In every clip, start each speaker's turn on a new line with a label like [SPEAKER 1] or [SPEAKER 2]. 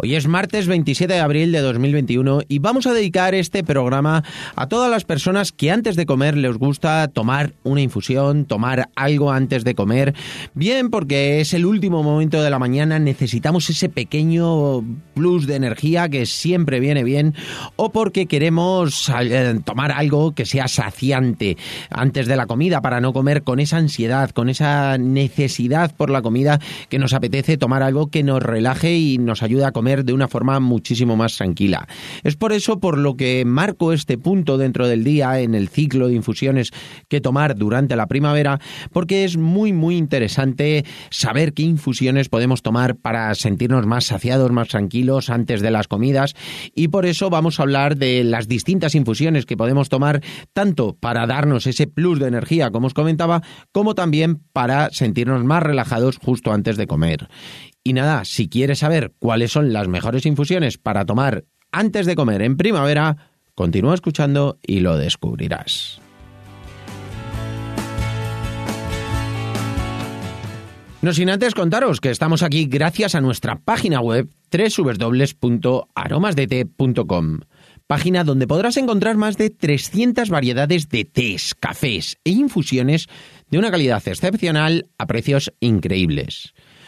[SPEAKER 1] Hoy es martes 27 de abril de 2021 y vamos a dedicar este programa a todas las personas que antes de comer les gusta tomar una infusión, tomar algo antes de comer, bien porque es el último momento de la mañana, necesitamos ese pequeño plus de energía que siempre viene bien, o porque queremos eh, tomar algo que sea saciante antes de la comida para no comer con esa ansiedad, con esa necesidad por la comida que nos apetece tomar algo que nos relaje y nos ayude a comer de una forma muchísimo más tranquila. Es por eso por lo que marco este punto dentro del día en el ciclo de infusiones que tomar durante la primavera, porque es muy muy interesante saber qué infusiones podemos tomar para sentirnos más saciados, más tranquilos antes de las comidas y por eso vamos a hablar de las distintas infusiones que podemos tomar tanto para darnos ese plus de energía como os comentaba, como también para sentirnos más relajados justo antes de comer. Y nada, si quieres saber cuáles son las mejores infusiones para tomar antes de comer en primavera, continúa escuchando y lo descubrirás. No sin antes contaros que estamos aquí gracias a nuestra página web www.aromasdete.com, página donde podrás encontrar más de 300 variedades de tés, cafés e infusiones de una calidad excepcional a precios increíbles.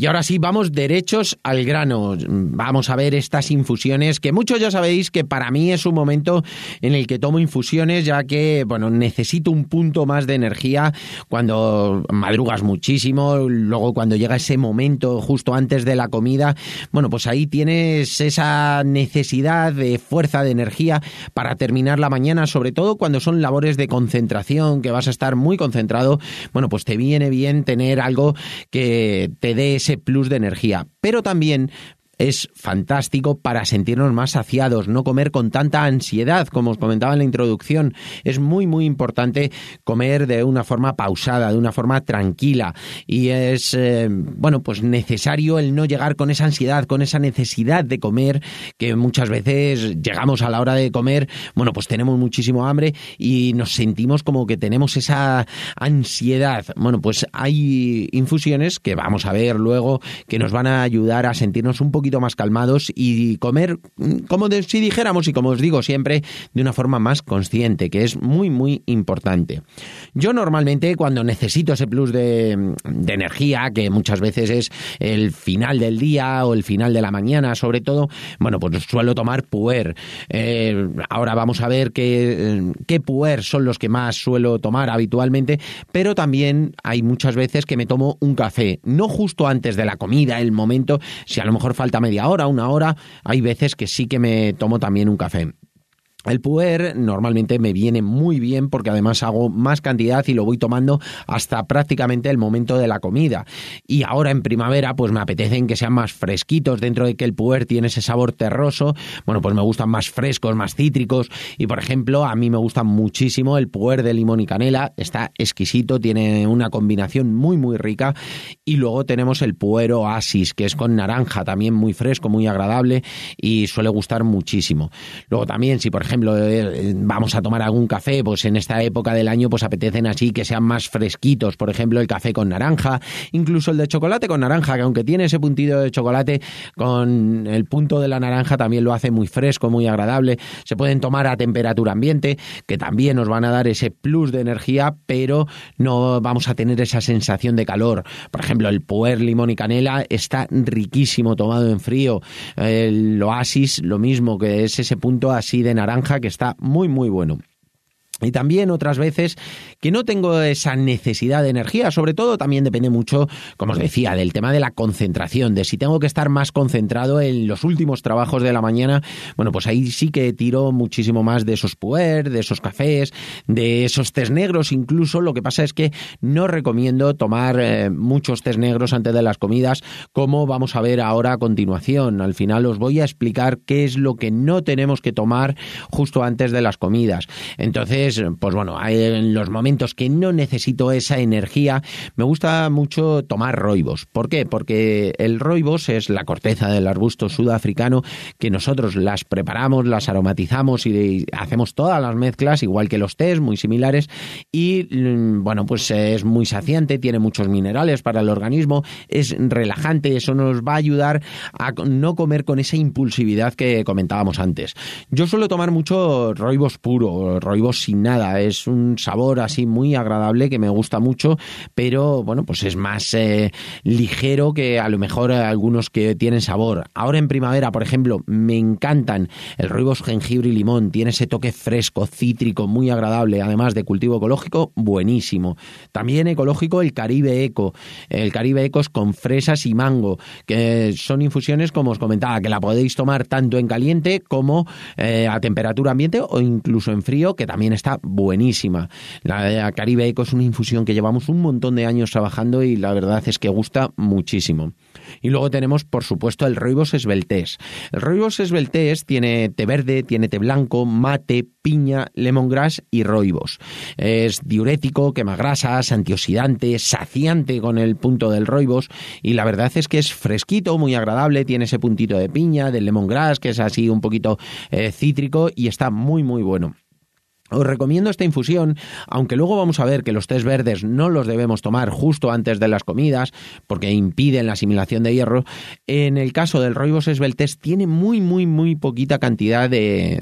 [SPEAKER 1] Y ahora sí, vamos derechos al grano. Vamos a ver estas infusiones, que muchos ya sabéis que para mí es un momento en el que tomo infusiones, ya que, bueno, necesito un punto más de energía cuando madrugas muchísimo, luego cuando llega ese momento justo antes de la comida, bueno, pues ahí tienes esa necesidad de fuerza, de energía para terminar la mañana, sobre todo cuando son labores de concentración, que vas a estar muy concentrado, bueno, pues te viene bien tener algo que te dé plus de energía. Pero también es fantástico para sentirnos más saciados, no comer con tanta ansiedad, como os comentaba en la introducción. Es muy, muy importante comer de una forma pausada, de una forma tranquila. Y es, eh, bueno, pues necesario el no llegar con esa ansiedad, con esa necesidad de comer, que muchas veces llegamos a la hora de comer, bueno, pues tenemos muchísimo hambre y nos sentimos como que tenemos esa ansiedad. Bueno, pues hay infusiones que vamos a ver luego que nos van a ayudar a sentirnos un poquito más calmados y comer, como si dijéramos y como os digo siempre, de una forma más consciente, que es muy, muy importante. Yo normalmente cuando necesito ese plus de, energía, que muchas veces es el final del día o el final de la mañana, sobre todo, bueno, pues suelo tomar puer. Eh, ahora vamos a ver qué, qué puer son los que más suelo tomar habitualmente, pero también hay muchas veces que me tomo un café, no justo antes de la comida, el momento, si a lo mejor falta media hora, una hora, hay veces que sí que me tomo también un café. El puer normalmente me viene muy bien porque además hago más cantidad y lo voy tomando hasta prácticamente el momento de la comida. Y ahora en primavera pues me apetecen que sean más fresquitos dentro de que el puer tiene ese sabor terroso. Bueno, pues me gustan más frescos, más cítricos y por ejemplo a mí me gusta muchísimo el puer de limón y canela. Está exquisito, tiene una combinación muy muy rica. Y luego tenemos el puer oasis que es con naranja también muy fresco, muy agradable y suele gustar muchísimo. Luego también si por ejemplo, eh, vamos a tomar algún café, pues en esta época del año pues apetecen así que sean más fresquitos, por ejemplo, el café con naranja, incluso el de chocolate con naranja, que aunque tiene ese puntito de chocolate con el punto de la naranja también lo hace muy fresco, muy agradable. Se pueden tomar a temperatura ambiente, que también nos van a dar ese plus de energía, pero no vamos a tener esa sensación de calor. Por ejemplo, el puer limón y canela está riquísimo tomado en frío. El oasis, lo mismo, que es ese punto así de naranja que está muy muy bueno. Y también otras veces que no tengo esa necesidad de energía, sobre todo también depende mucho, como os decía, del tema de la concentración, de si tengo que estar más concentrado en los últimos trabajos de la mañana, bueno, pues ahí sí que tiro muchísimo más de esos puer, de esos cafés, de esos tés negros incluso, lo que pasa es que no recomiendo tomar eh, muchos tés negros antes de las comidas, como vamos a ver ahora a continuación. Al final os voy a explicar qué es lo que no tenemos que tomar justo antes de las comidas. Entonces, pues bueno, en los momentos que no necesito esa energía, me gusta mucho tomar roibos. ¿Por qué? Porque el roibos es la corteza del arbusto sudafricano que nosotros las preparamos, las aromatizamos y hacemos todas las mezclas, igual que los tés, muy similares, y mm, bueno, pues es muy saciante, tiene muchos minerales para el organismo, es relajante, eso nos va a ayudar a no comer con esa impulsividad que comentábamos antes. Yo suelo tomar mucho roibos puro, roibos sin nada. Es un sabor así muy agradable que me gusta mucho, pero bueno, pues es más eh, ligero que a lo mejor algunos que tienen sabor. Ahora en primavera, por ejemplo, me encantan el roibos jengibre y limón. Tiene ese toque fresco, cítrico, muy agradable. Además de cultivo ecológico, buenísimo. También ecológico el Caribe Eco. El Caribe Eco es con fresas y mango, que son infusiones, como os comentaba, que la podéis tomar tanto en caliente como eh, a temperatura ambiente o incluso en frío, que también está buenísima. La Caribe Eco es una infusión que llevamos un montón de años trabajando y la verdad es que gusta muchísimo. Y luego tenemos, por supuesto, el Roibos esbeltés. El Roibos esbeltés tiene té verde, tiene té blanco, mate, piña, lemongrass y roibos. Es diurético, quema grasas, antioxidante, saciante con el punto del roibos y la verdad es que es fresquito, muy agradable, tiene ese puntito de piña, del lemongrass que es así un poquito eh, cítrico y está muy muy bueno. Os recomiendo esta infusión, aunque luego vamos a ver que los tés verdes no los debemos tomar justo antes de las comidas porque impiden la asimilación de hierro. En el caso del roibos esbeltés tiene muy, muy, muy poquita cantidad de,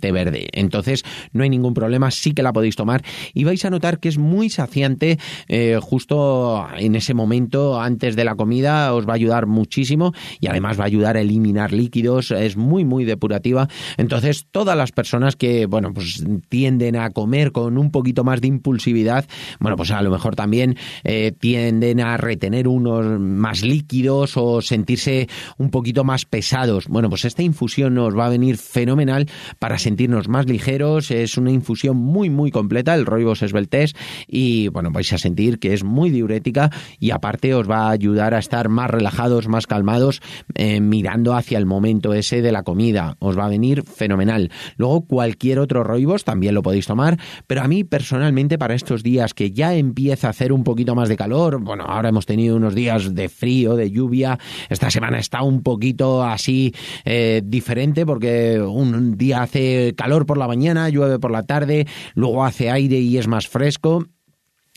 [SPEAKER 1] té verde. Entonces no hay ningún problema, sí que la podéis tomar y vais a notar que es muy saciante eh, justo en ese momento antes de la comida. Os va a ayudar muchísimo y además va a ayudar a eliminar líquidos. Es muy, muy depurativa. Entonces todas las personas que, bueno, pues tienden a comer con un poquito más de impulsividad, bueno, pues a lo mejor también eh, tienden a retener unos más líquidos o sentirse un poquito más pesados. Bueno, pues esta infusión nos va a venir fenomenal para sentirnos más ligeros. Es una infusión muy, muy completa, el Roibos Esbeltés, y bueno, vais a sentir que es muy diurética y aparte os va a ayudar a estar más relajados, más calmados, eh, mirando hacia el momento ese de la comida. Os va a venir fenomenal. Luego, cualquier otro Roibos también también lo podéis tomar, pero a mí personalmente para estos días que ya empieza a hacer un poquito más de calor, bueno, ahora hemos tenido unos días de frío, de lluvia, esta semana está un poquito así eh, diferente porque un día hace calor por la mañana, llueve por la tarde, luego hace aire y es más fresco.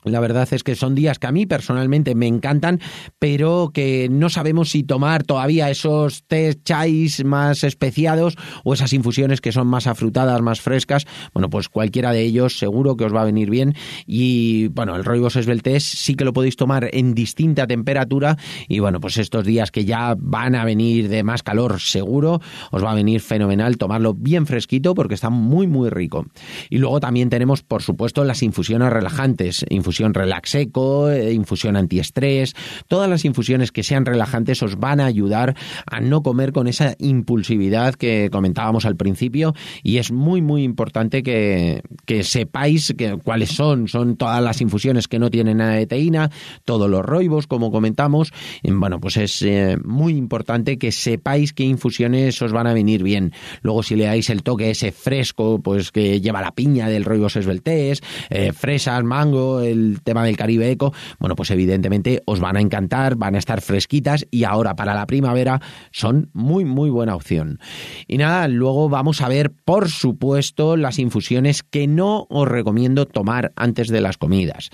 [SPEAKER 1] La verdad es que son días que a mí personalmente me encantan, pero que no sabemos si tomar todavía esos té chais más especiados o esas infusiones que son más afrutadas, más frescas. Bueno, pues cualquiera de ellos seguro que os va a venir bien. Y bueno, el Roibos Esbeltés sí que lo podéis tomar en distinta temperatura. Y bueno, pues estos días que ya van a venir de más calor, seguro os va a venir fenomenal tomarlo bien fresquito porque está muy, muy rico. Y luego también tenemos, por supuesto, las infusiones relajantes infusión relax eco, eh, infusión antiestrés, todas las infusiones que sean relajantes os van a ayudar a no comer con esa impulsividad que comentábamos al principio. Y es muy muy importante que, sepáis que, cuáles son, son todas las infusiones que no tienen nada de teína, todos los roibos como comentamos, bueno pues es eh, muy importante que sepáis qué infusiones os van a venir bien. Luego si le dais el toque ese fresco, pues que lleva la piña del roibos esbeltés, eh, fresas, mango, el tema del Caribe Eco, bueno, pues evidentemente os van a encantar, van a estar fresquitas y ahora para la primavera son muy, muy buena opción. Y nada, luego vamos a ver, por supuesto, las infusiones que no os recomiendo tomar antes de las comidas.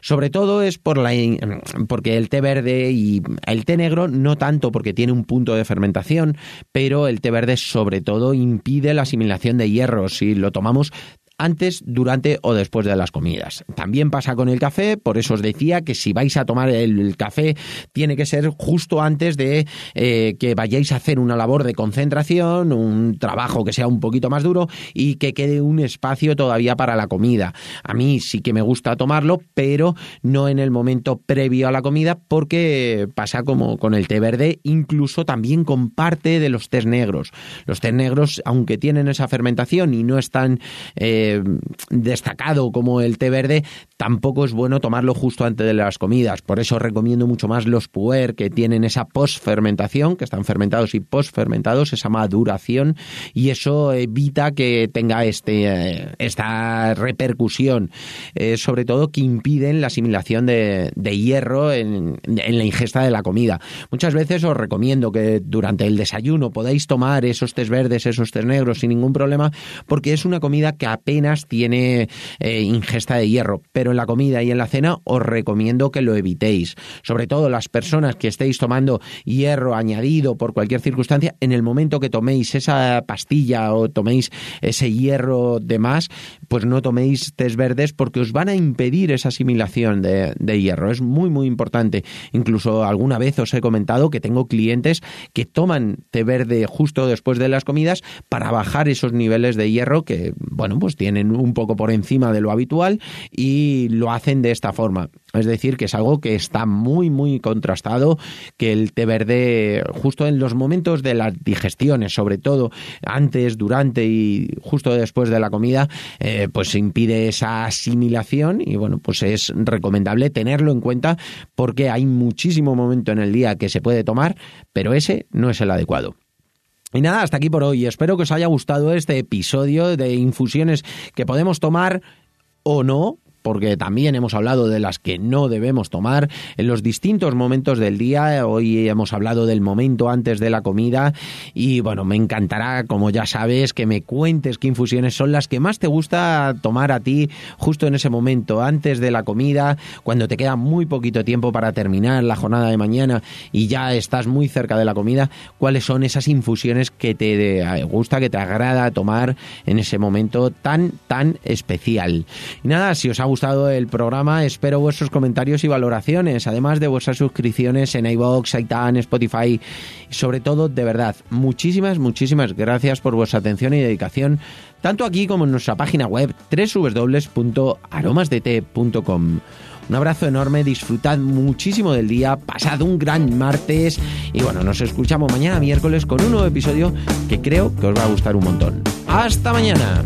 [SPEAKER 1] Sobre todo es por la, porque el té verde y el té negro no tanto porque tiene un punto de fermentación, pero el té verde sobre todo impide la asimilación de hierro. Si lo tomamos antes, durante o después de las comidas. También pasa con el café, por eso os decía que si vais a tomar el, café tiene que ser justo antes de eh, que vayáis a hacer una labor de concentración, un trabajo que sea un poquito más duro y que quede un espacio todavía para la comida. A mí sí que me gusta tomarlo, pero no en el momento previo a la comida porque pasa como con el té verde, incluso también con parte de los tés negros. Los tés negros, aunque tienen esa fermentación y no están... Eh, destacado como el té verde, tampoco es bueno tomarlo justo antes de las comidas. Por eso recomiendo mucho más los puer que tienen esa post-fermentación, que están fermentados y post-fermentados, esa maduración, y eso evita que tenga este, esta repercusión, eh, sobre todo que impiden la asimilación de, hierro en, en la ingesta de la comida. Muchas veces os recomiendo que durante el desayuno podáis tomar esos tés verdes, esos tés negros sin ningún problema, porque es una comida que apenas tiene eh, ingesta de hierro, pero en la comida y en la cena os recomiendo que lo evitéis. Sobre todo las personas que estéis tomando hierro añadido por cualquier circunstancia, en el momento que toméis esa pastilla o toméis ese hierro de más, pues no toméis tés verdes porque os van a impedir esa asimilación de, de hierro. Es muy, muy importante. Incluso alguna vez os he comentado que tengo clientes que toman té verde justo después de las comidas para bajar esos niveles de hierro que, bueno, pues tienen un poco por encima de lo habitual y lo hacen de esta forma. Es decir, que es algo que está muy, muy contrastado, que el té verde, justo en los momentos de las digestiones, sobre todo antes, durante y justo después de la comida, eh, pues impide esa asimilación y bueno, pues es recomendable tenerlo en cuenta porque hay muchísimo momento en el día que se puede tomar, pero ese no es el adecuado. Y nada, hasta aquí por hoy. Espero que os haya gustado este episodio de infusiones que podemos tomar o no porque también hemos hablado de las que no debemos tomar en los distintos momentos del día. Hoy hemos hablado del momento antes de la comida y bueno, me encantará, como ya sabes, que me cuentes qué infusiones son las que más te gusta tomar a ti justo en ese momento, antes de la comida, cuando te queda muy poquito tiempo para terminar la jornada de mañana y ya estás muy cerca de la comida, cuáles son esas infusiones que te gusta, que te agrada tomar en ese momento tan, tan especial. Nada, si os ha gustado gustado el programa, espero vuestros comentarios y valoraciones, además de vuestras suscripciones en iVoox, iTunes, Spotify y sobre todo, de verdad, muchísimas, muchísimas gracias por vuestra atención y dedicación, tanto aquí como en nuestra página web www.aromasdt.com. Un abrazo enorme, disfrutad muchísimo del día, pasad un gran martes y bueno, nos escuchamos mañana miércoles con un nuevo episodio que creo que os va a gustar un montón. ¡Hasta mañana!